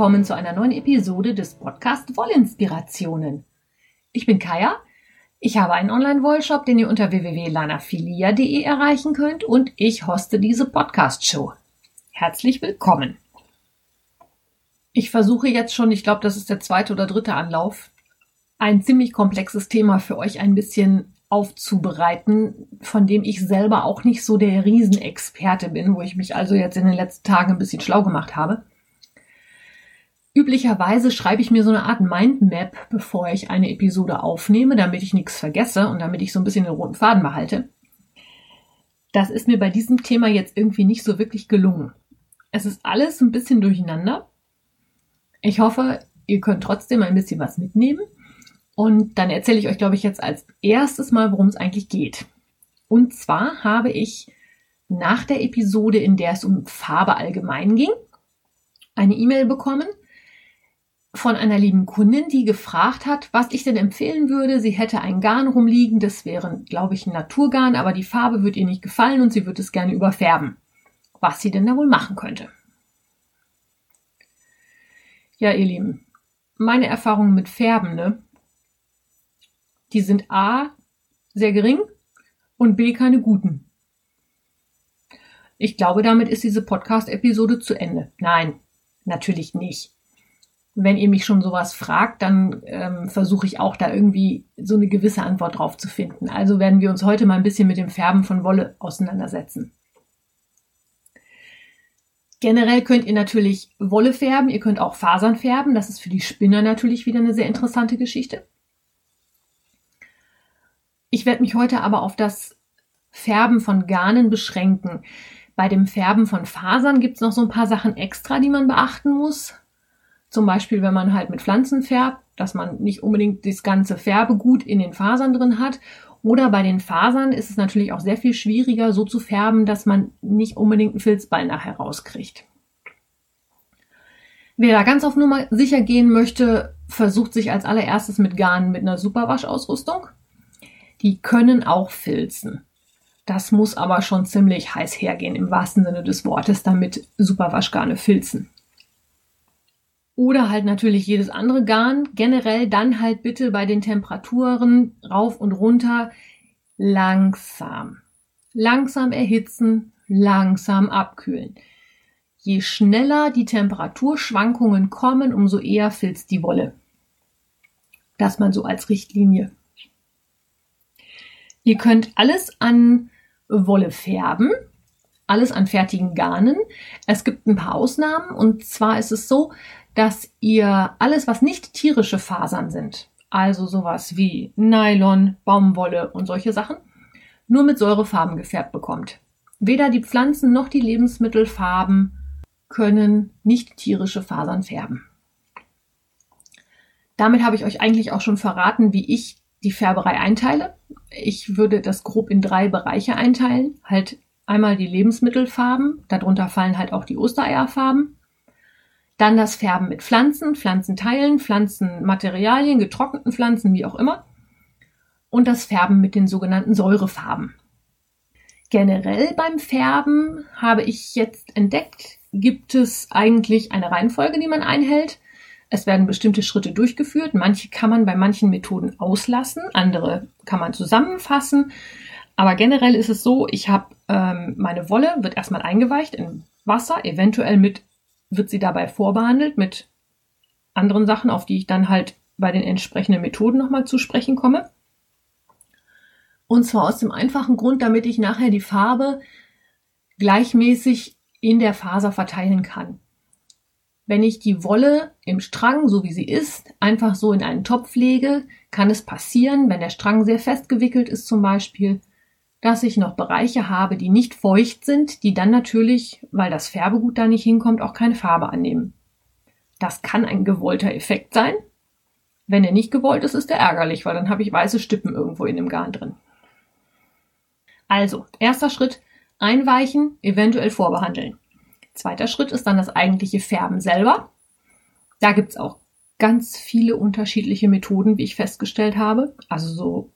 Willkommen zu einer neuen Episode des Podcast Wollinspirationen. Ich bin Kaya. Ich habe einen Online-Wollshop, den ihr unter www.lanafilia.de erreichen könnt und ich hoste diese Podcast-Show. Herzlich willkommen. Ich versuche jetzt schon, ich glaube, das ist der zweite oder dritte Anlauf, ein ziemlich komplexes Thema für euch ein bisschen aufzubereiten, von dem ich selber auch nicht so der Riesenexperte bin, wo ich mich also jetzt in den letzten Tagen ein bisschen schlau gemacht habe. Üblicherweise schreibe ich mir so eine Art Mindmap, bevor ich eine Episode aufnehme, damit ich nichts vergesse und damit ich so ein bisschen den roten Faden behalte. Das ist mir bei diesem Thema jetzt irgendwie nicht so wirklich gelungen. Es ist alles ein bisschen durcheinander. Ich hoffe, ihr könnt trotzdem ein bisschen was mitnehmen und dann erzähle ich euch, glaube ich, jetzt als erstes mal, worum es eigentlich geht. Und zwar habe ich nach der Episode, in der es um Farbe allgemein ging, eine E-Mail bekommen von einer lieben Kundin, die gefragt hat, was ich denn empfehlen würde. Sie hätte ein Garn rumliegen, das wäre, glaube ich, ein Naturgarn, aber die Farbe wird ihr nicht gefallen und sie würde es gerne überfärben. Was sie denn da wohl machen könnte. Ja, ihr Lieben, meine Erfahrungen mit Färben, ne? die sind A sehr gering und B keine guten. Ich glaube, damit ist diese Podcast-Episode zu Ende. Nein, natürlich nicht. Wenn ihr mich schon sowas fragt, dann ähm, versuche ich auch da irgendwie so eine gewisse Antwort drauf zu finden. Also werden wir uns heute mal ein bisschen mit dem Färben von Wolle auseinandersetzen. Generell könnt ihr natürlich Wolle färben, ihr könnt auch Fasern färben. Das ist für die Spinner natürlich wieder eine sehr interessante Geschichte. Ich werde mich heute aber auf das Färben von Garnen beschränken. Bei dem Färben von Fasern gibt es noch so ein paar Sachen extra, die man beachten muss. Zum Beispiel, wenn man halt mit Pflanzen färbt, dass man nicht unbedingt das ganze Färbegut in den Fasern drin hat. Oder bei den Fasern ist es natürlich auch sehr viel schwieriger, so zu färben, dass man nicht unbedingt einen Filzball nachher rauskriegt. Wer da ganz auf Nummer sicher gehen möchte, versucht sich als allererstes mit Garn mit einer Superwaschausrüstung. Die können auch filzen. Das muss aber schon ziemlich heiß hergehen im wahrsten Sinne des Wortes, damit Superwaschgarne filzen. Oder halt natürlich jedes andere Garn. Generell dann halt bitte bei den Temperaturen rauf und runter langsam. Langsam erhitzen, langsam abkühlen. Je schneller die Temperaturschwankungen kommen, umso eher filzt die Wolle. Das mal so als Richtlinie. Ihr könnt alles an Wolle färben, alles an fertigen Garnen. Es gibt ein paar Ausnahmen und zwar ist es so, dass ihr alles, was nicht tierische Fasern sind, also sowas wie Nylon, Baumwolle und solche Sachen, nur mit Säurefarben gefärbt bekommt. Weder die Pflanzen noch die Lebensmittelfarben können nicht tierische Fasern färben. Damit habe ich euch eigentlich auch schon verraten, wie ich die Färberei einteile. Ich würde das grob in drei Bereiche einteilen. Halt einmal die Lebensmittelfarben, darunter fallen halt auch die Ostereierfarben. Dann das Färben mit Pflanzen, Pflanzenteilen, Pflanzenmaterialien, getrockneten Pflanzen, wie auch immer. Und das Färben mit den sogenannten Säurefarben. Generell beim Färben habe ich jetzt entdeckt, gibt es eigentlich eine Reihenfolge, die man einhält. Es werden bestimmte Schritte durchgeführt. Manche kann man bei manchen Methoden auslassen, andere kann man zusammenfassen. Aber generell ist es so, ich habe ähm, meine Wolle, wird erstmal eingeweicht in Wasser, eventuell mit, wird sie dabei vorbehandelt mit anderen Sachen, auf die ich dann halt bei den entsprechenden Methoden nochmal zu sprechen komme. Und zwar aus dem einfachen Grund, damit ich nachher die Farbe gleichmäßig in der Faser verteilen kann. Wenn ich die Wolle im Strang, so wie sie ist, einfach so in einen Topf lege, kann es passieren, wenn der Strang sehr fest gewickelt ist zum Beispiel, dass ich noch Bereiche habe, die nicht feucht sind, die dann natürlich, weil das Färbegut da nicht hinkommt, auch keine Farbe annehmen. Das kann ein gewollter Effekt sein. Wenn er nicht gewollt ist, ist er ärgerlich, weil dann habe ich weiße Stippen irgendwo in dem Garn drin. Also, erster Schritt, einweichen, eventuell vorbehandeln. Zweiter Schritt ist dann das eigentliche Färben selber. Da gibt's auch ganz viele unterschiedliche Methoden, wie ich festgestellt habe. Also so,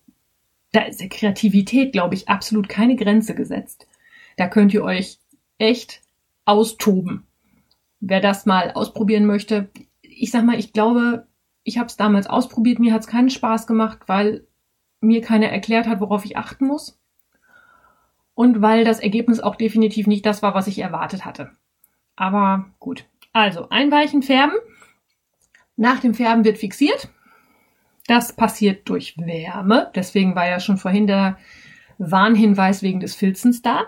da ist der Kreativität, glaube ich, absolut keine Grenze gesetzt. Da könnt ihr euch echt austoben. wer das mal ausprobieren möchte, ich sag mal, ich glaube, ich habe es damals ausprobiert, mir hat es keinen Spaß gemacht, weil mir keiner erklärt hat, worauf ich achten muss. Und weil das Ergebnis auch definitiv nicht das war, was ich erwartet hatte. Aber gut. Also, einweichen, färben. Nach dem Färben wird fixiert. Das passiert durch Wärme. Deswegen war ja schon vorhin der Warnhinweis wegen des Filzens da.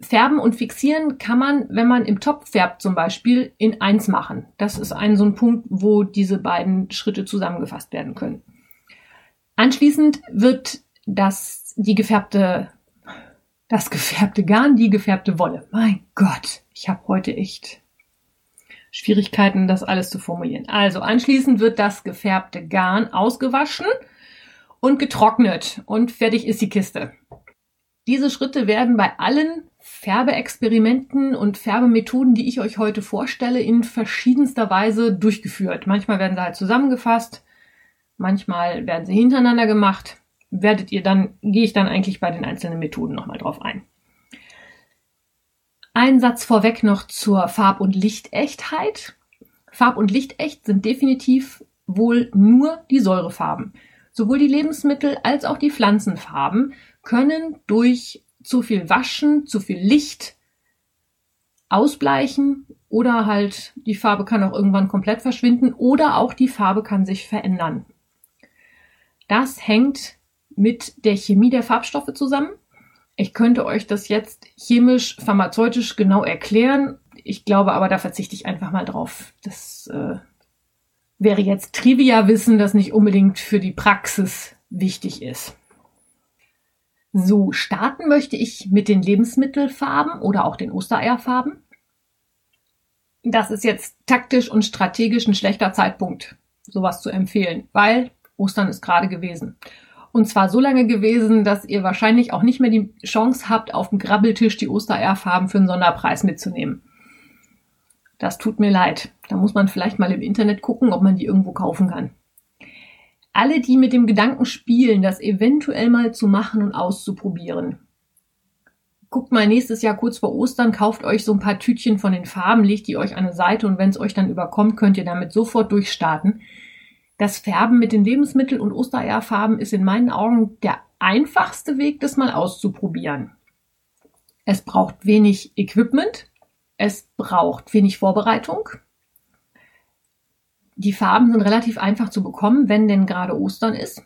Färben und fixieren kann man, wenn man im Topf färbt zum Beispiel, in eins machen. Das ist ein so ein Punkt, wo diese beiden Schritte zusammengefasst werden können. Anschließend wird das, die gefärbte, das gefärbte Garn, die gefärbte Wolle. Mein Gott, ich habe heute echt Schwierigkeiten, das alles zu formulieren. Also anschließend wird das gefärbte Garn ausgewaschen und getrocknet und fertig ist die Kiste. Diese Schritte werden bei allen Färbeexperimenten und Färbemethoden, die ich euch heute vorstelle, in verschiedenster Weise durchgeführt. Manchmal werden sie halt zusammengefasst, manchmal werden sie hintereinander gemacht. Werdet ihr dann, gehe ich dann eigentlich bei den einzelnen Methoden nochmal drauf ein. Ein Satz vorweg noch zur Farb- und Lichtechtheit. Farb- und Lichtecht sind definitiv wohl nur die Säurefarben. Sowohl die Lebensmittel als auch die Pflanzenfarben können durch zu viel Waschen, zu viel Licht ausbleichen oder halt die Farbe kann auch irgendwann komplett verschwinden oder auch die Farbe kann sich verändern. Das hängt mit der Chemie der Farbstoffe zusammen. Ich könnte euch das jetzt chemisch, pharmazeutisch genau erklären. Ich glaube aber, da verzichte ich einfach mal drauf. Das äh, wäre jetzt Trivia-Wissen, das nicht unbedingt für die Praxis wichtig ist. So, starten möchte ich mit den Lebensmittelfarben oder auch den Ostereierfarben. Das ist jetzt taktisch und strategisch ein schlechter Zeitpunkt, sowas zu empfehlen, weil Ostern ist gerade gewesen. Und zwar so lange gewesen, dass ihr wahrscheinlich auch nicht mehr die Chance habt, auf dem Grabbeltisch die Ostereierfarben für einen Sonderpreis mitzunehmen. Das tut mir leid. Da muss man vielleicht mal im Internet gucken, ob man die irgendwo kaufen kann. Alle, die mit dem Gedanken spielen, das eventuell mal zu machen und auszuprobieren. Guckt mal nächstes Jahr kurz vor Ostern, kauft euch so ein paar Tütchen von den Farben, legt die euch an eine Seite und wenn es euch dann überkommt, könnt ihr damit sofort durchstarten. Das Färben mit den Lebensmittel- und Ostereierfarben ist in meinen Augen der einfachste Weg, das mal auszuprobieren. Es braucht wenig Equipment, es braucht wenig Vorbereitung. Die Farben sind relativ einfach zu bekommen, wenn denn gerade Ostern ist.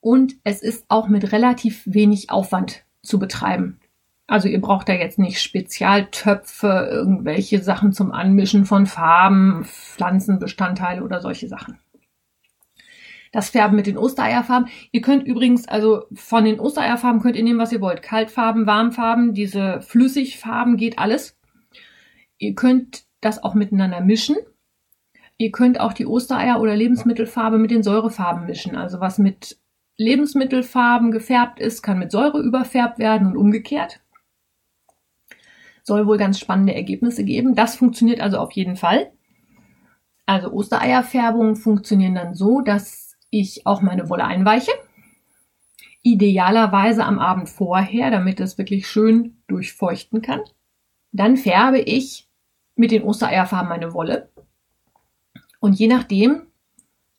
Und es ist auch mit relativ wenig Aufwand zu betreiben. Also ihr braucht da jetzt nicht Spezialtöpfe, irgendwelche Sachen zum Anmischen von Farben, Pflanzenbestandteile oder solche Sachen. Das Färben mit den Ostereierfarben. Ihr könnt übrigens, also von den Ostereierfarben könnt ihr nehmen, was ihr wollt. Kaltfarben, Warmfarben, diese Flüssigfarben geht alles. Ihr könnt das auch miteinander mischen. Ihr könnt auch die Ostereier oder Lebensmittelfarbe mit den Säurefarben mischen. Also was mit Lebensmittelfarben gefärbt ist, kann mit Säure überfärbt werden und umgekehrt. Soll wohl ganz spannende Ergebnisse geben. Das funktioniert also auf jeden Fall. Also Ostereierfärbungen funktionieren dann so, dass ich auch meine Wolle einweiche. Idealerweise am Abend vorher, damit es wirklich schön durchfeuchten kann. Dann färbe ich mit den Ostereierfarben meine Wolle. Und je nachdem,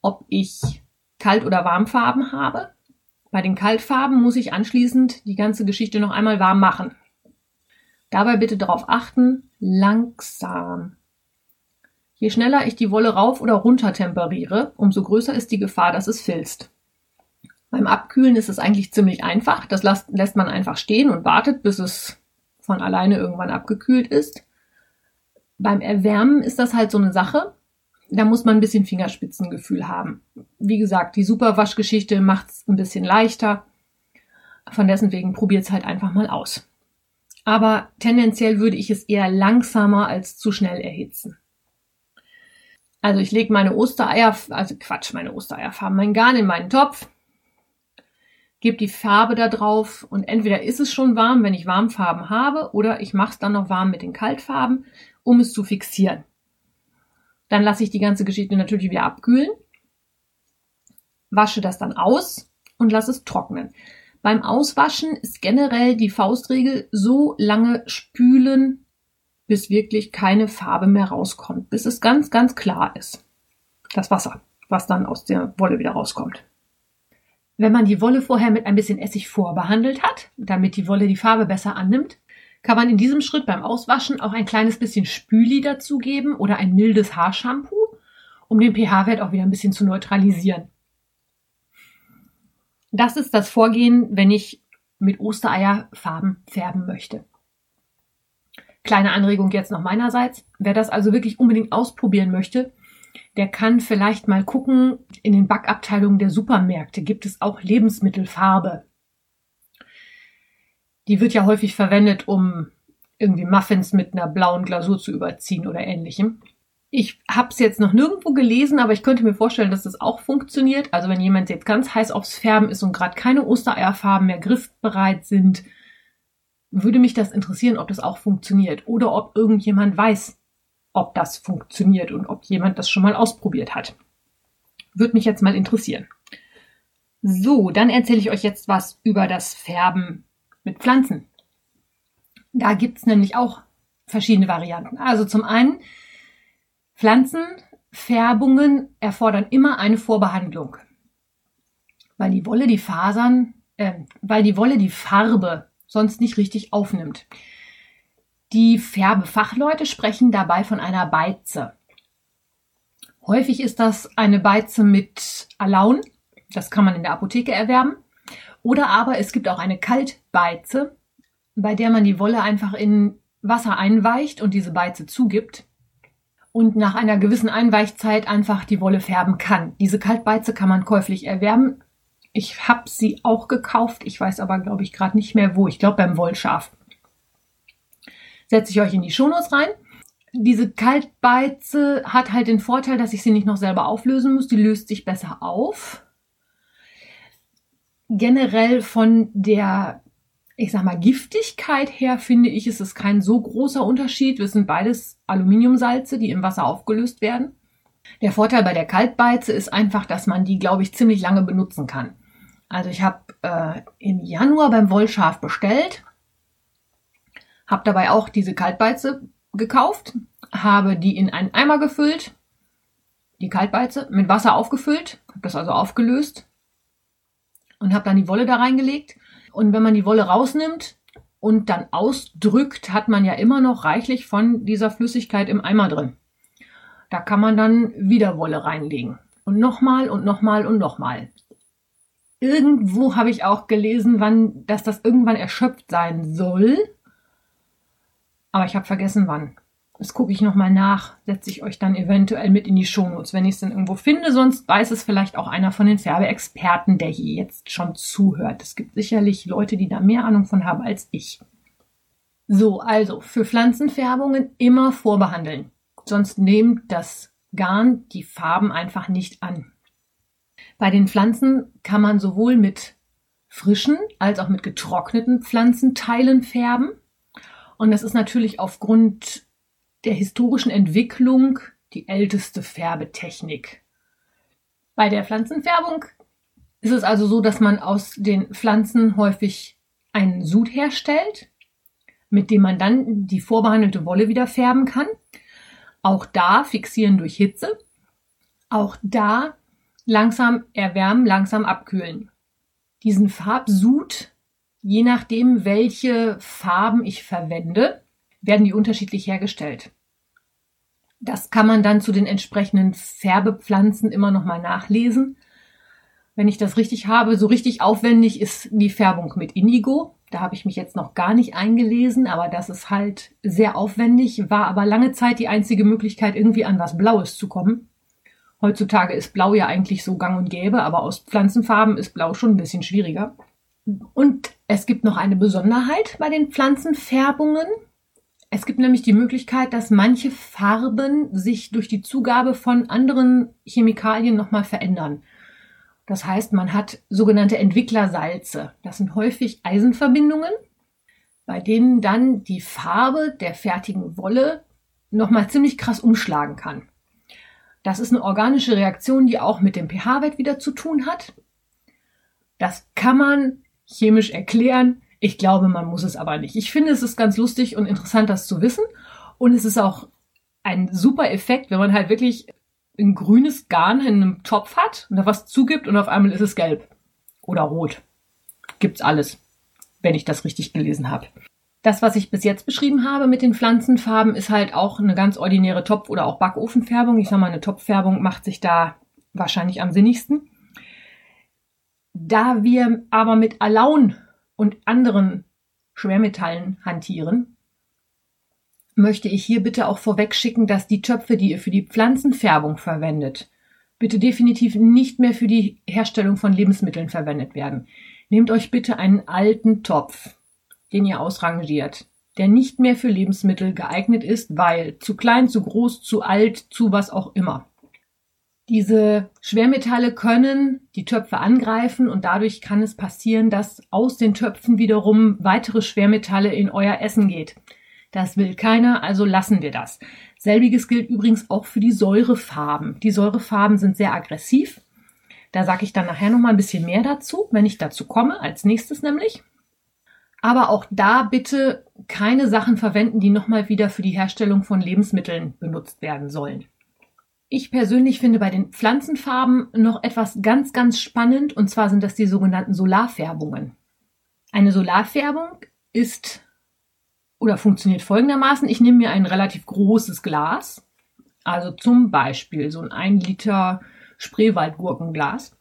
ob ich Kalt- oder Warmfarben habe, bei den Kaltfarben muss ich anschließend die ganze Geschichte noch einmal warm machen. Dabei bitte darauf achten, langsam. Je schneller ich die Wolle rauf oder runter temperiere, umso größer ist die Gefahr, dass es filzt. Beim Abkühlen ist es eigentlich ziemlich einfach. Das lässt man einfach stehen und wartet, bis es von alleine irgendwann abgekühlt ist. Beim Erwärmen ist das halt so eine Sache. Da muss man ein bisschen Fingerspitzengefühl haben. Wie gesagt, die Superwaschgeschichte macht es ein bisschen leichter. Von dessen wegen probiert es halt einfach mal aus. Aber tendenziell würde ich es eher langsamer als zu schnell erhitzen. Also ich lege meine Ostereier, also Quatsch, meine Ostereierfarben, mein Garn in meinen Topf, gebe die Farbe da drauf und entweder ist es schon warm, wenn ich Warmfarben habe, oder ich mache es dann noch warm mit den Kaltfarben um es zu fixieren. Dann lasse ich die ganze Geschichte natürlich wieder abkühlen, wasche das dann aus und lasse es trocknen. Beim Auswaschen ist generell die Faustregel so lange spülen, bis wirklich keine Farbe mehr rauskommt, bis es ganz, ganz klar ist. Das Wasser, was dann aus der Wolle wieder rauskommt. Wenn man die Wolle vorher mit ein bisschen Essig vorbehandelt hat, damit die Wolle die Farbe besser annimmt, kann man in diesem Schritt beim Auswaschen auch ein kleines bisschen Spüli dazugeben oder ein mildes Haarshampoo, um den pH-Wert auch wieder ein bisschen zu neutralisieren. Das ist das Vorgehen, wenn ich mit Ostereierfarben färben möchte. Kleine Anregung jetzt noch meinerseits. Wer das also wirklich unbedingt ausprobieren möchte, der kann vielleicht mal gucken, in den Backabteilungen der Supermärkte gibt es auch Lebensmittelfarbe. Die wird ja häufig verwendet, um irgendwie Muffins mit einer blauen Glasur zu überziehen oder ähnlichem. Ich habe es jetzt noch nirgendwo gelesen, aber ich könnte mir vorstellen, dass das auch funktioniert. Also wenn jemand jetzt ganz heiß aufs Färben ist und gerade keine Ostereierfarben mehr griffbereit sind, würde mich das interessieren, ob das auch funktioniert oder ob irgendjemand weiß, ob das funktioniert und ob jemand das schon mal ausprobiert hat. Würde mich jetzt mal interessieren. So, dann erzähle ich euch jetzt was über das Färben mit Pflanzen. Da gibt's nämlich auch verschiedene Varianten. Also zum einen, Pflanzenfärbungen erfordern immer eine Vorbehandlung, weil die Wolle die Fasern, äh, weil die Wolle die Farbe sonst nicht richtig aufnimmt. Die Färbefachleute sprechen dabei von einer Beize. Häufig ist das eine Beize mit Alaun. Das kann man in der Apotheke erwerben. Oder aber es gibt auch eine Kaltbeize, bei der man die Wolle einfach in Wasser einweicht und diese Beize zugibt und nach einer gewissen Einweichzeit einfach die Wolle färben kann. Diese Kaltbeize kann man käuflich erwerben. Ich habe sie auch gekauft. Ich weiß aber, glaube ich, gerade nicht mehr wo. Ich glaube beim Wollschaf setze ich euch in die Shownotes rein. Diese Kaltbeize hat halt den Vorteil, dass ich sie nicht noch selber auflösen muss. Die löst sich besser auf. Generell von der, ich sag mal, Giftigkeit her finde ich, ist es kein so großer Unterschied. Wir sind beides Aluminiumsalze, die im Wasser aufgelöst werden. Der Vorteil bei der Kaltbeize ist einfach, dass man die, glaube ich, ziemlich lange benutzen kann. Also ich habe äh, im Januar beim Wollschaf bestellt habe dabei auch diese Kaltbeize gekauft, habe die in einen Eimer gefüllt, die Kaltbeize mit Wasser aufgefüllt, habe das also aufgelöst und habe dann die Wolle da reingelegt. Und wenn man die Wolle rausnimmt und dann ausdrückt, hat man ja immer noch reichlich von dieser Flüssigkeit im Eimer drin. Da kann man dann wieder Wolle reinlegen. Und nochmal und nochmal und nochmal. Irgendwo habe ich auch gelesen, wann, dass das irgendwann erschöpft sein soll. Aber ich habe vergessen, wann. Das gucke ich nochmal nach, setze ich euch dann eventuell mit in die Shownotes, wenn ich es dann irgendwo finde. Sonst weiß es vielleicht auch einer von den Färbeexperten, der hier jetzt schon zuhört. Es gibt sicherlich Leute, die da mehr Ahnung von haben als ich. So, also für Pflanzenfärbungen immer vorbehandeln. Sonst nehmt das Garn die Farben einfach nicht an. Bei den Pflanzen kann man sowohl mit frischen als auch mit getrockneten Pflanzenteilen färben. Und das ist natürlich aufgrund der historischen Entwicklung die älteste Färbetechnik. Bei der Pflanzenfärbung ist es also so, dass man aus den Pflanzen häufig einen Sud herstellt, mit dem man dann die vorbehandelte Wolle wieder färben kann. Auch da fixieren durch Hitze. Auch da langsam erwärmen, langsam abkühlen. Diesen Farbsud Je nachdem, welche Farben ich verwende, werden die unterschiedlich hergestellt. Das kann man dann zu den entsprechenden Färbepflanzen immer noch mal nachlesen. Wenn ich das richtig habe, so richtig aufwendig ist die Färbung mit Indigo. Da habe ich mich jetzt noch gar nicht eingelesen, aber das ist halt sehr aufwendig, war aber lange Zeit die einzige Möglichkeit, irgendwie an was Blaues zu kommen. Heutzutage ist Blau ja eigentlich so gang und gäbe, aber aus Pflanzenfarben ist Blau schon ein bisschen schwieriger. Und es gibt noch eine Besonderheit bei den Pflanzenfärbungen. Es gibt nämlich die Möglichkeit, dass manche Farben sich durch die Zugabe von anderen Chemikalien nochmal verändern. Das heißt, man hat sogenannte Entwicklersalze. Das sind häufig Eisenverbindungen, bei denen dann die Farbe der fertigen Wolle nochmal ziemlich krass umschlagen kann. Das ist eine organische Reaktion, die auch mit dem pH-Wert wieder zu tun hat. Das kann man chemisch erklären. Ich glaube, man muss es aber nicht. Ich finde, es ist ganz lustig und interessant, das zu wissen. Und es ist auch ein super Effekt, wenn man halt wirklich ein grünes Garn in einem Topf hat und da was zugibt und auf einmal ist es gelb oder rot. Gibt's alles, wenn ich das richtig gelesen habe. Das, was ich bis jetzt beschrieben habe mit den Pflanzenfarben, ist halt auch eine ganz ordinäre Topf- oder auch Backofenfärbung. Ich sag mal, eine Topffärbung macht sich da wahrscheinlich am sinnigsten. Da wir aber mit Alaun und anderen Schwermetallen hantieren, möchte ich hier bitte auch vorweg schicken, dass die Töpfe, die ihr für die Pflanzenfärbung verwendet, bitte definitiv nicht mehr für die Herstellung von Lebensmitteln verwendet werden. Nehmt euch bitte einen alten Topf, den ihr ausrangiert, der nicht mehr für Lebensmittel geeignet ist, weil zu klein, zu groß, zu alt, zu was auch immer. Diese Schwermetalle können die Töpfe angreifen und dadurch kann es passieren, dass aus den Töpfen wiederum weitere Schwermetalle in euer Essen geht. Das will keiner, also lassen wir das. Selbiges gilt übrigens auch für die Säurefarben. Die Säurefarben sind sehr aggressiv. Da sage ich dann nachher noch mal ein bisschen mehr dazu, wenn ich dazu komme, als nächstes nämlich. Aber auch da bitte keine Sachen verwenden, die nochmal wieder für die Herstellung von Lebensmitteln benutzt werden sollen. Ich persönlich finde bei den Pflanzenfarben noch etwas ganz, ganz spannend, und zwar sind das die sogenannten Solarfärbungen. Eine Solarfärbung ist oder funktioniert folgendermaßen. Ich nehme mir ein relativ großes Glas, also zum Beispiel so ein 1 Liter Spreewaldgurkenglas,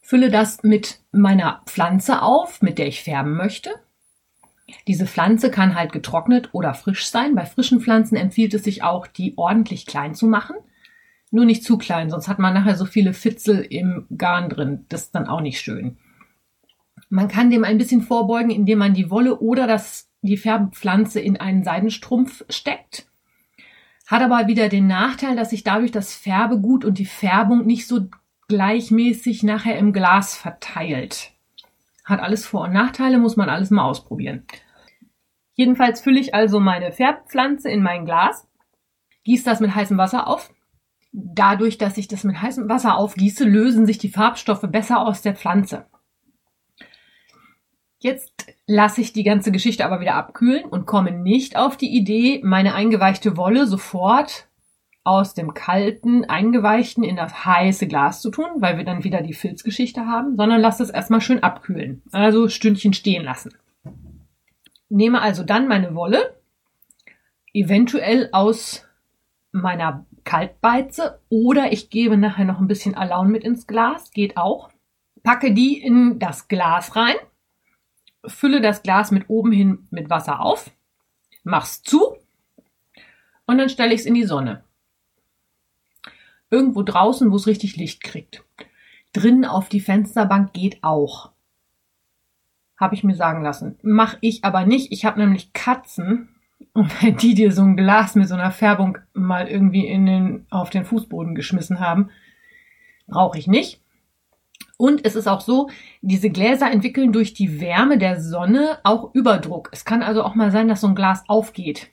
fülle das mit meiner Pflanze auf, mit der ich färben möchte diese Pflanze kann halt getrocknet oder frisch sein. Bei frischen Pflanzen empfiehlt es sich auch, die ordentlich klein zu machen. Nur nicht zu klein, sonst hat man nachher so viele Fitzel im Garn drin. Das ist dann auch nicht schön. Man kann dem ein bisschen vorbeugen, indem man die Wolle oder das, die Färbpflanze in einen Seidenstrumpf steckt. Hat aber wieder den Nachteil, dass sich dadurch das Färbegut und die Färbung nicht so gleichmäßig nachher im Glas verteilt. Hat alles Vor- und Nachteile, muss man alles mal ausprobieren. Jedenfalls fülle ich also meine Färbpflanze in mein Glas, gieße das mit heißem Wasser auf. Dadurch, dass ich das mit heißem Wasser aufgieße, lösen sich die Farbstoffe besser aus der Pflanze. Jetzt lasse ich die ganze Geschichte aber wieder abkühlen und komme nicht auf die Idee, meine eingeweichte Wolle sofort aus dem kalten, eingeweichten in das heiße Glas zu tun, weil wir dann wieder die Filzgeschichte haben, sondern lasst es erstmal schön abkühlen. Also Stündchen stehen lassen. Nehme also dann meine Wolle, eventuell aus meiner Kaltbeize oder ich gebe nachher noch ein bisschen Alaun mit ins Glas, geht auch. Packe die in das Glas rein, fülle das Glas mit oben hin mit Wasser auf, mach's zu und dann stelle ich es in die Sonne. Irgendwo draußen, wo es richtig Licht kriegt. Drinnen auf die Fensterbank geht auch. Habe ich mir sagen lassen. Mach ich aber nicht. Ich habe nämlich Katzen. Und wenn die dir so ein Glas mit so einer Färbung mal irgendwie in den, auf den Fußboden geschmissen haben, brauche ich nicht. Und es ist auch so, diese Gläser entwickeln durch die Wärme der Sonne auch Überdruck. Es kann also auch mal sein, dass so ein Glas aufgeht.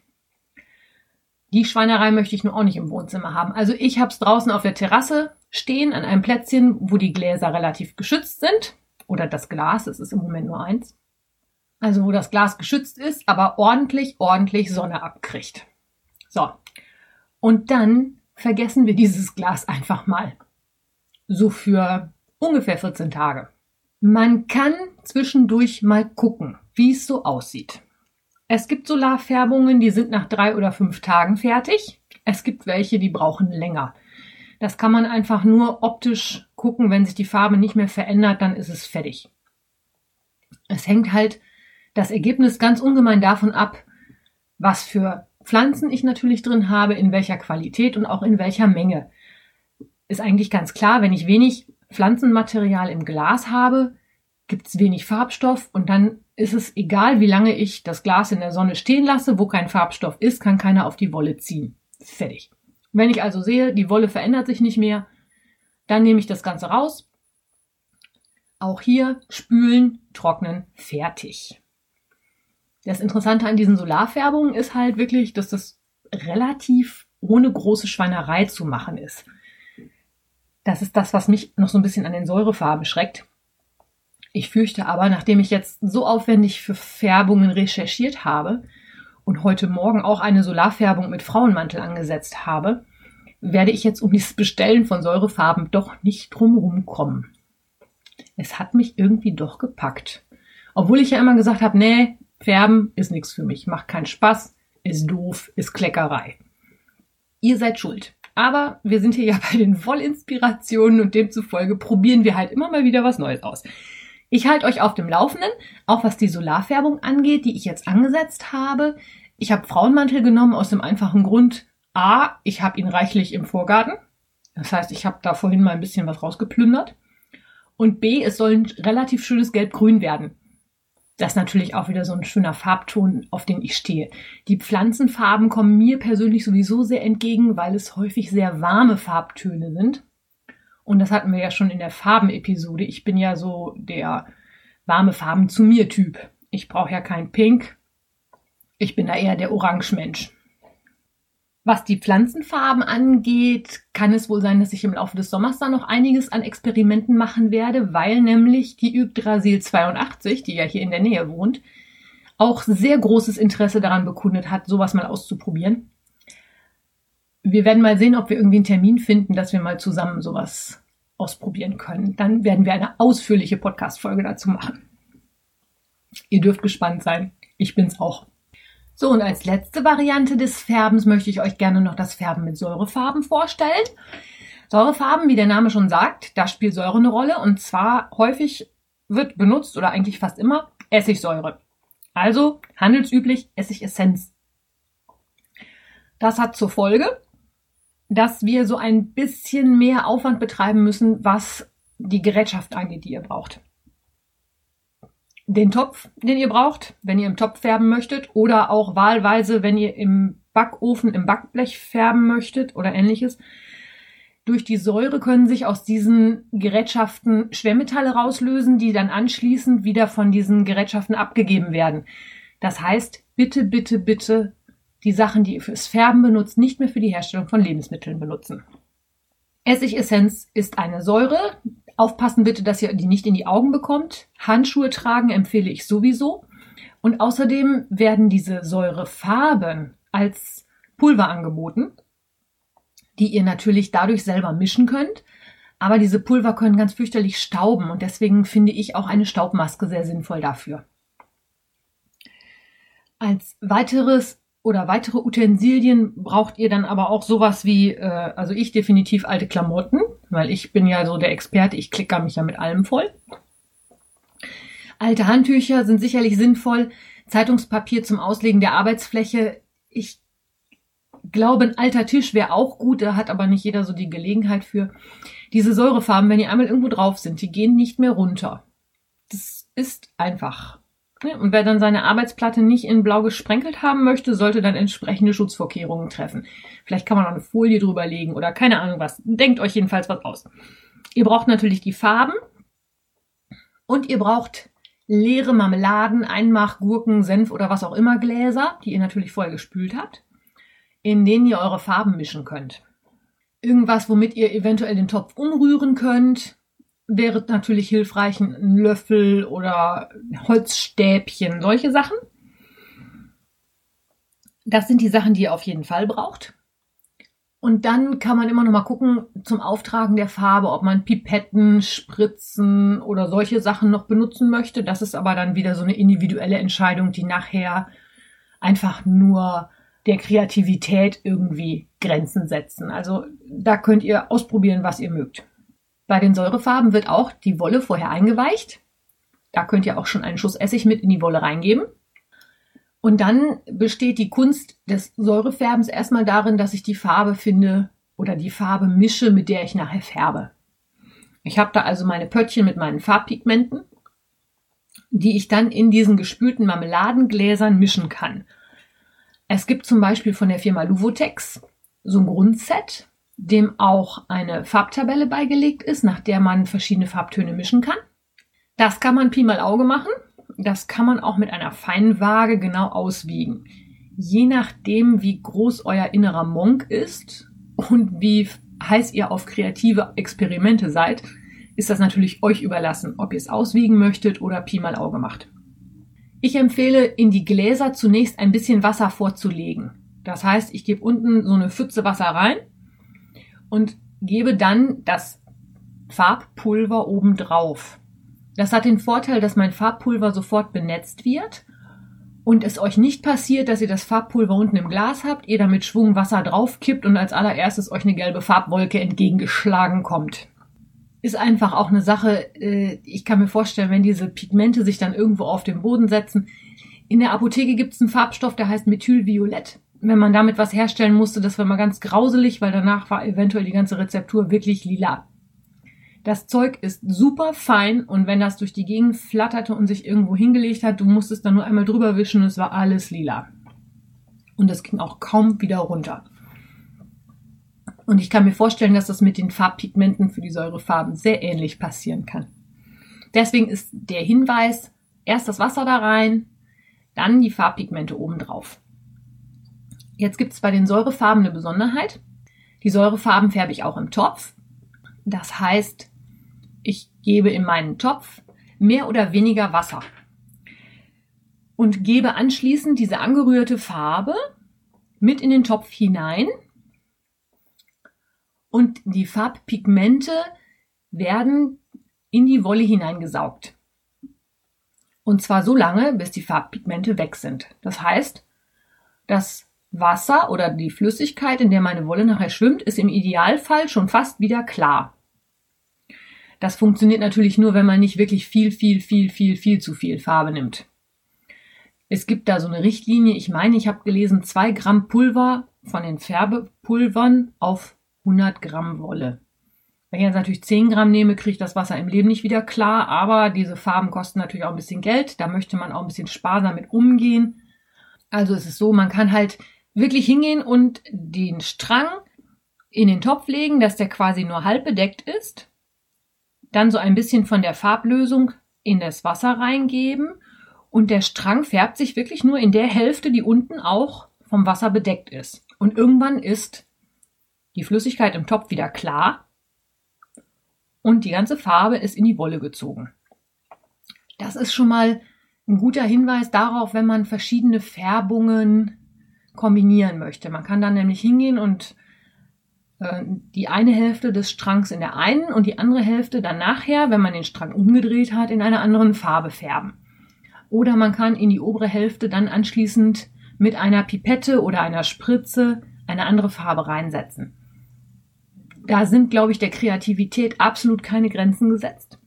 Die Schweinerei möchte ich nur auch nicht im Wohnzimmer haben. Also ich habe es draußen auf der Terrasse stehen, an einem Plätzchen, wo die Gläser relativ geschützt sind. Oder das Glas, es ist im Moment nur eins. Also wo das Glas geschützt ist, aber ordentlich, ordentlich Sonne abkriegt. So. Und dann vergessen wir dieses Glas einfach mal. So für ungefähr 14 Tage. Man kann zwischendurch mal gucken, wie es so aussieht. Es gibt Solarfärbungen, die sind nach drei oder fünf Tagen fertig. Es gibt welche, die brauchen länger. Das kann man einfach nur optisch gucken. Wenn sich die Farbe nicht mehr verändert, dann ist es fertig. Es hängt halt das Ergebnis ganz ungemein davon ab, was für Pflanzen ich natürlich drin habe, in welcher Qualität und auch in welcher Menge. Ist eigentlich ganz klar, wenn ich wenig Pflanzenmaterial im Glas habe, gibt es wenig Farbstoff und dann ist es egal, wie lange ich das Glas in der Sonne stehen lasse, wo kein Farbstoff ist, kann keiner auf die Wolle ziehen. Fertig. Wenn ich also sehe, die Wolle verändert sich nicht mehr, dann nehme ich das Ganze raus. Auch hier spülen, trocknen, fertig. Das Interessante an diesen Solarfärbungen ist halt wirklich, dass das relativ ohne große Schweinerei zu machen ist. Das ist das, was mich noch so ein bisschen an den Säurefarben schreckt. Ich fürchte aber, nachdem ich jetzt so aufwendig für Färbungen recherchiert habe und heute Morgen auch eine Solarfärbung mit Frauenmantel angesetzt habe, werde ich jetzt um dieses Bestellen von Säurefarben doch nicht drumherum kommen. Es hat mich irgendwie doch gepackt. Obwohl ich ja immer gesagt habe, nee, Färben ist nichts für mich, macht keinen Spaß, ist doof, ist Kleckerei. Ihr seid schuld. Aber wir sind hier ja bei den Vollinspirationen und demzufolge probieren wir halt immer mal wieder was Neues aus. Ich halte euch auf dem Laufenden, auch was die Solarfärbung angeht, die ich jetzt angesetzt habe. Ich habe Frauenmantel genommen aus dem einfachen Grund, A, ich habe ihn reichlich im Vorgarten. Das heißt, ich habe da vorhin mal ein bisschen was rausgeplündert. Und B, es soll ein relativ schönes Gelb-Grün werden. Das ist natürlich auch wieder so ein schöner Farbton, auf den ich stehe. Die Pflanzenfarben kommen mir persönlich sowieso sehr entgegen, weil es häufig sehr warme Farbtöne sind. Und das hatten wir ja schon in der Farbenepisode. Ich bin ja so der warme Farben zu mir Typ. Ich brauche ja kein Pink. Ich bin da eher der Orange-Mensch. Was die Pflanzenfarben angeht, kann es wohl sein, dass ich im Laufe des Sommers da noch einiges an Experimenten machen werde, weil nämlich die Yggdrasil 82, die ja hier in der Nähe wohnt, auch sehr großes Interesse daran bekundet hat, sowas mal auszuprobieren. Wir werden mal sehen, ob wir irgendwie einen Termin finden, dass wir mal zusammen sowas ausprobieren können. Dann werden wir eine ausführliche Podcast-Folge dazu machen. Ihr dürft gespannt sein. Ich bin's auch. So, und als letzte Variante des Färbens möchte ich euch gerne noch das Färben mit Säurefarben vorstellen. Säurefarben, wie der Name schon sagt, da spielt Säure eine Rolle und zwar häufig wird benutzt oder eigentlich fast immer Essigsäure. Also handelsüblich Essigessenz. Das hat zur Folge, dass wir so ein bisschen mehr Aufwand betreiben müssen, was die Gerätschaft angeht, die ihr braucht den Topf, den ihr braucht, wenn ihr im Topf färben möchtet oder auch wahlweise, wenn ihr im Backofen, im Backblech färben möchtet oder ähnliches. Durch die Säure können sich aus diesen Gerätschaften Schwermetalle rauslösen, die dann anschließend wieder von diesen Gerätschaften abgegeben werden. Das heißt, bitte, bitte, bitte die Sachen, die ihr fürs Färben benutzt, nicht mehr für die Herstellung von Lebensmitteln benutzen. Essigessenz ist eine Säure, Aufpassen bitte, dass ihr die nicht in die Augen bekommt. Handschuhe tragen empfehle ich sowieso. Und außerdem werden diese Säurefarben als Pulver angeboten, die ihr natürlich dadurch selber mischen könnt. Aber diese Pulver können ganz fürchterlich stauben und deswegen finde ich auch eine Staubmaske sehr sinnvoll dafür. Als weiteres oder weitere Utensilien braucht ihr dann aber auch sowas wie, äh, also ich definitiv alte Klamotten, weil ich bin ja so der Experte, ich klicker mich ja mit allem voll. Alte Handtücher sind sicherlich sinnvoll. Zeitungspapier zum Auslegen der Arbeitsfläche. Ich glaube, ein alter Tisch wäre auch gut, da hat aber nicht jeder so die Gelegenheit für. Diese Säurefarben, wenn die einmal irgendwo drauf sind, die gehen nicht mehr runter. Das ist einfach. Und wer dann seine Arbeitsplatte nicht in blau gesprenkelt haben möchte, sollte dann entsprechende Schutzvorkehrungen treffen. Vielleicht kann man noch eine Folie drüber legen oder keine Ahnung was. Denkt euch jedenfalls was aus. Ihr braucht natürlich die Farben und ihr braucht leere Marmeladen, Einmach, Gurken, Senf oder was auch immer Gläser, die ihr natürlich vorher gespült habt, in denen ihr eure Farben mischen könnt. Irgendwas, womit ihr eventuell den Topf umrühren könnt, wäre natürlich hilfreich ein Löffel oder Holzstäbchen, solche Sachen. Das sind die Sachen, die ihr auf jeden Fall braucht. Und dann kann man immer noch mal gucken zum Auftragen der Farbe, ob man Pipetten, Spritzen oder solche Sachen noch benutzen möchte. Das ist aber dann wieder so eine individuelle Entscheidung, die nachher einfach nur der Kreativität irgendwie Grenzen setzen. Also da könnt ihr ausprobieren, was ihr mögt. Bei den Säurefarben wird auch die Wolle vorher eingeweicht. Da könnt ihr auch schon einen Schuss Essig mit in die Wolle reingeben. Und dann besteht die Kunst des Säurefärbens erstmal darin, dass ich die Farbe finde oder die Farbe mische, mit der ich nachher färbe. Ich habe da also meine Pöttchen mit meinen Farbpigmenten, die ich dann in diesen gespülten Marmeladengläsern mischen kann. Es gibt zum Beispiel von der Firma Luvotex so ein Grundset, dem auch eine Farbtabelle beigelegt ist, nach der man verschiedene Farbtöne mischen kann. Das kann man Pi mal Auge machen. Das kann man auch mit einer Feinwaage genau auswiegen. Je nachdem, wie groß euer innerer Monk ist und wie heiß ihr auf kreative Experimente seid, ist das natürlich euch überlassen, ob ihr es auswiegen möchtet oder Pi mal Auge macht. Ich empfehle, in die Gläser zunächst ein bisschen Wasser vorzulegen. Das heißt, ich gebe unten so eine Pfütze Wasser rein und gebe dann das Farbpulver oben drauf. Das hat den Vorteil, dass mein Farbpulver sofort benetzt wird und es euch nicht passiert, dass ihr das Farbpulver unten im Glas habt, ihr damit Schwung Wasser draufkippt und als allererstes euch eine gelbe Farbwolke entgegengeschlagen kommt. Ist einfach auch eine Sache, äh, ich kann mir vorstellen, wenn diese Pigmente sich dann irgendwo auf den Boden setzen. In der Apotheke gibt es einen Farbstoff, der heißt Methylviolett wenn man damit was herstellen musste, das war mal ganz grauselig, weil danach war eventuell die ganze Rezeptur wirklich lila. Das Zeug ist super fein und wenn das durch die Gegend flatterte und sich irgendwo hingelegt hat, du musstest dann nur einmal drüber wischen es war alles lila. Und das ging auch kaum wieder runter. Und ich kann mir vorstellen, dass das mit den Farbpigmenten für die Säurefarben sehr ähnlich passieren kann. Deswegen ist der Hinweis, erst das Wasser da rein, dann die Farbpigmente oben drauf. Jetzt gibt es bei den Säurefarben eine Besonderheit. Die Säurefarben färbe ich auch im Topf. Das heißt, ich gebe in meinen Topf mehr oder weniger Wasser und gebe anschließend diese angerührte Farbe mit in den Topf hinein und die Farbpigmente werden in die Wolle hineingesaugt. Und zwar so lange, bis die Farbpigmente weg sind. Das heißt, das Wasser oder die Flüssigkeit, in der meine Wolle nachher schwimmt, ist im Idealfall schon fast wieder klar. Das funktioniert natürlich nur, wenn man nicht wirklich viel, viel, viel, viel, viel zu viel Farbe nimmt. Es gibt da so eine Richtlinie. Ich meine, ich habe gelesen, zwei Gramm Pulver von den Färbepulvern auf 100 Gramm Wolle. Wenn ich jetzt natürlich 10 Gramm nehme, kriege ich das Wasser im Leben nicht wieder klar, aber diese Farben kosten natürlich auch ein bisschen Geld. Da möchte man auch ein bisschen sparsam mit umgehen. Also es ist so, man kann halt wirklich hingehen und den Strang in den Topf legen, dass der quasi nur halb bedeckt ist. Dann so ein bisschen von der Farblösung in das Wasser reingeben und der Strang färbt sich wirklich nur in der Hälfte, die unten auch vom Wasser bedeckt ist. Und irgendwann ist die Flüssigkeit im Topf wieder klar und die ganze Farbe ist in die Wolle gezogen. Das ist schon mal ein guter Hinweis darauf, wenn man verschiedene Färbungen kombinieren möchte. Man kann dann nämlich hingehen und äh, die eine Hälfte des Strangs in der einen und die andere Hälfte dann nachher, wenn man den Strang umgedreht hat, in einer anderen Farbe färben. Oder man kann in die obere Hälfte dann anschließend mit einer Pipette oder einer Spritze eine andere Farbe reinsetzen. Da sind, glaube ich, der Kreativität absolut keine Grenzen gesetzt.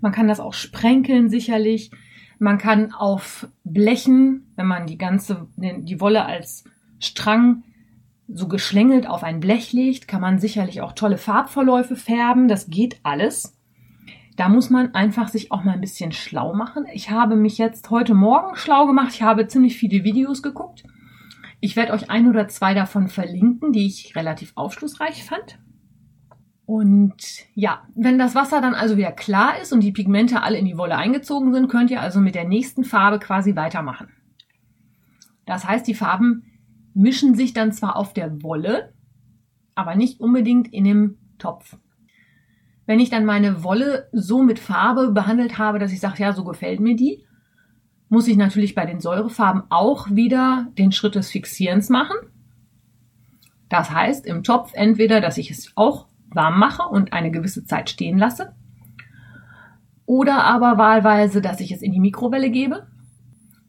Man kann das auch sprenkeln sicherlich. Man kann auf Blechen, wenn man die ganze, die Wolle als Strang so geschlängelt auf ein Blech legt, kann man sicherlich auch tolle Farbverläufe färben. Das geht alles. Da muss man einfach sich auch mal ein bisschen schlau machen. Ich habe mich jetzt heute Morgen schlau gemacht. Ich habe ziemlich viele Videos geguckt. Ich werde euch ein oder zwei davon verlinken, die ich relativ aufschlussreich fand. Und ja, wenn das Wasser dann also wieder klar ist und die Pigmente alle in die Wolle eingezogen sind, könnt ihr also mit der nächsten Farbe quasi weitermachen. Das heißt, die Farben mischen sich dann zwar auf der Wolle, aber nicht unbedingt in dem Topf. Wenn ich dann meine Wolle so mit Farbe behandelt habe, dass ich sage, ja, so gefällt mir die, muss ich natürlich bei den Säurefarben auch wieder den Schritt des Fixierens machen. Das heißt, im Topf entweder, dass ich es auch warm mache und eine gewisse Zeit stehen lasse. Oder aber wahlweise, dass ich es in die Mikrowelle gebe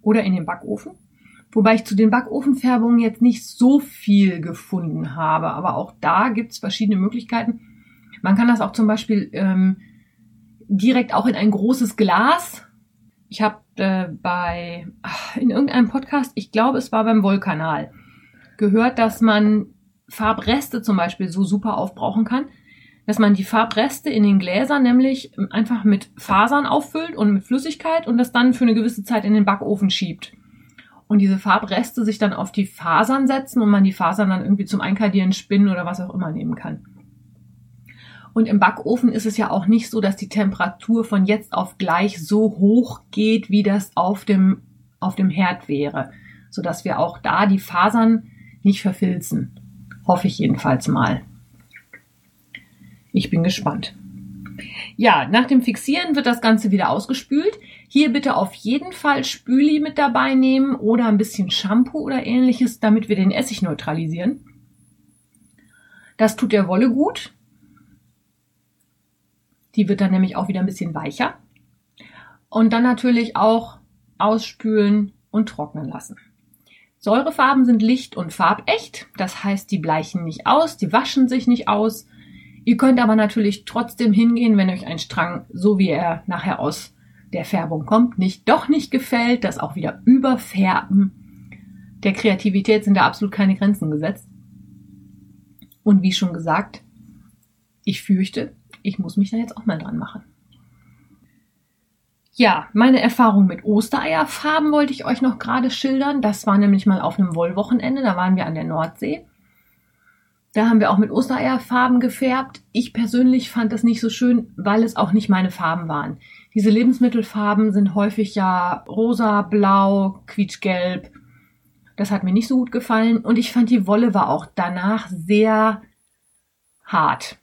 oder in den Backofen. Wobei ich zu den Backofenfärbungen jetzt nicht so viel gefunden habe. Aber auch da gibt es verschiedene Möglichkeiten. Man kann das auch zum Beispiel ähm, direkt auch in ein großes Glas. Ich habe äh, bei ach, in irgendeinem Podcast, ich glaube, es war beim Wollkanal, gehört, dass man Farbreste zum Beispiel so super aufbrauchen kann, dass man die Farbreste in den Gläsern nämlich einfach mit Fasern auffüllt und mit Flüssigkeit und das dann für eine gewisse Zeit in den Backofen schiebt. Und diese Farbreste sich dann auf die Fasern setzen und man die Fasern dann irgendwie zum Einkadieren, Spinnen oder was auch immer nehmen kann. Und im Backofen ist es ja auch nicht so, dass die Temperatur von jetzt auf gleich so hoch geht, wie das auf dem, auf dem Herd wäre, sodass wir auch da die Fasern nicht verfilzen. Hoffe ich jedenfalls mal. Ich bin gespannt. Ja, nach dem Fixieren wird das Ganze wieder ausgespült. Hier bitte auf jeden Fall Spüli mit dabei nehmen oder ein bisschen Shampoo oder ähnliches, damit wir den Essig neutralisieren. Das tut der Wolle gut. Die wird dann nämlich auch wieder ein bisschen weicher. Und dann natürlich auch ausspülen und trocknen lassen. Säurefarben sind licht- und farbecht. Das heißt, die bleichen nicht aus, die waschen sich nicht aus. Ihr könnt aber natürlich trotzdem hingehen, wenn euch ein Strang, so wie er nachher aus der Färbung kommt, nicht doch nicht gefällt, das auch wieder überfärben. Der Kreativität sind da absolut keine Grenzen gesetzt. Und wie schon gesagt, ich fürchte, ich muss mich da jetzt auch mal dran machen. Ja, meine Erfahrung mit Ostereierfarben wollte ich euch noch gerade schildern. Das war nämlich mal auf einem Wollwochenende, da waren wir an der Nordsee. Da haben wir auch mit Ostereierfarben gefärbt. Ich persönlich fand das nicht so schön, weil es auch nicht meine Farben waren. Diese Lebensmittelfarben sind häufig ja rosa, blau, quietschgelb. Das hat mir nicht so gut gefallen und ich fand die Wolle war auch danach sehr hart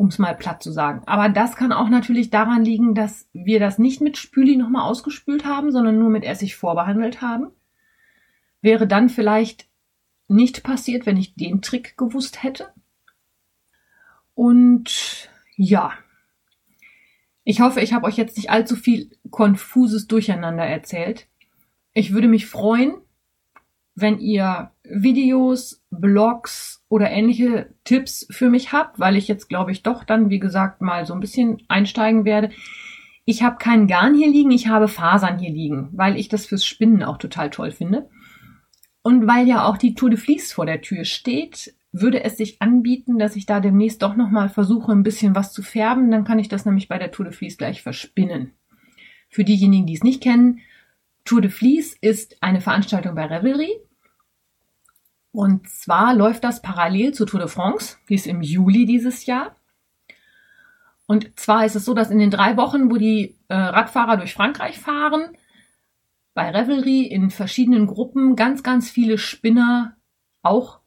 um es mal platt zu sagen. Aber das kann auch natürlich daran liegen, dass wir das nicht mit Spüli nochmal ausgespült haben, sondern nur mit Essig vorbehandelt haben. Wäre dann vielleicht nicht passiert, wenn ich den Trick gewusst hätte. Und ja, ich hoffe, ich habe euch jetzt nicht allzu viel konfuses Durcheinander erzählt. Ich würde mich freuen, wenn ihr Videos, Blogs oder ähnliche Tipps für mich habt, weil ich jetzt glaube ich doch dann, wie gesagt, mal so ein bisschen einsteigen werde. Ich habe keinen Garn hier liegen, ich habe Fasern hier liegen, weil ich das fürs Spinnen auch total toll finde. Und weil ja auch die Tour de Vlies vor der Tür steht, würde es sich anbieten, dass ich da demnächst doch nochmal versuche, ein bisschen was zu färben. Dann kann ich das nämlich bei der Tour de Vlies gleich verspinnen. Für diejenigen, die es nicht kennen, Tour de Vlies ist eine Veranstaltung bei Revelry. Und zwar läuft das parallel zur Tour de France, die ist im Juli dieses Jahr. Und zwar ist es so, dass in den drei Wochen, wo die äh, Radfahrer durch Frankreich fahren, bei Revelry in verschiedenen Gruppen ganz, ganz viele Spinner auch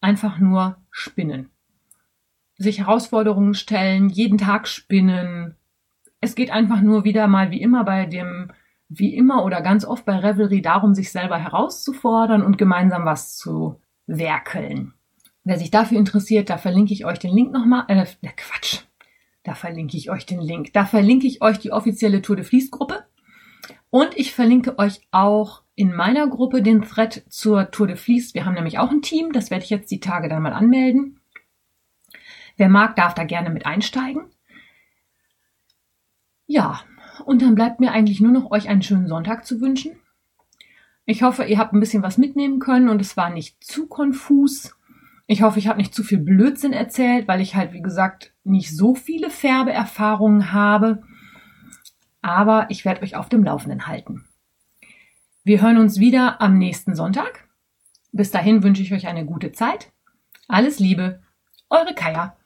einfach nur spinnen. Sich Herausforderungen stellen, jeden Tag spinnen. Es geht einfach nur wieder mal wie immer bei dem wie immer oder ganz oft bei Revelry darum, sich selber herauszufordern und gemeinsam was zu werkeln. Wer sich dafür interessiert, da verlinke ich euch den Link nochmal. Äh, Quatsch. Da verlinke ich euch den Link. Da verlinke ich euch die offizielle Tour de Vlies Gruppe. Und ich verlinke euch auch in meiner Gruppe den Thread zur Tour de Vlies. Wir haben nämlich auch ein Team. Das werde ich jetzt die Tage dann mal anmelden. Wer mag, darf da gerne mit einsteigen. Ja, und dann bleibt mir eigentlich nur noch euch einen schönen Sonntag zu wünschen. Ich hoffe, ihr habt ein bisschen was mitnehmen können und es war nicht zu konfus. Ich hoffe, ich habe nicht zu viel Blödsinn erzählt, weil ich halt, wie gesagt, nicht so viele Färbeerfahrungen habe. Aber ich werde euch auf dem Laufenden halten. Wir hören uns wieder am nächsten Sonntag. Bis dahin wünsche ich euch eine gute Zeit. Alles Liebe, eure Kaya.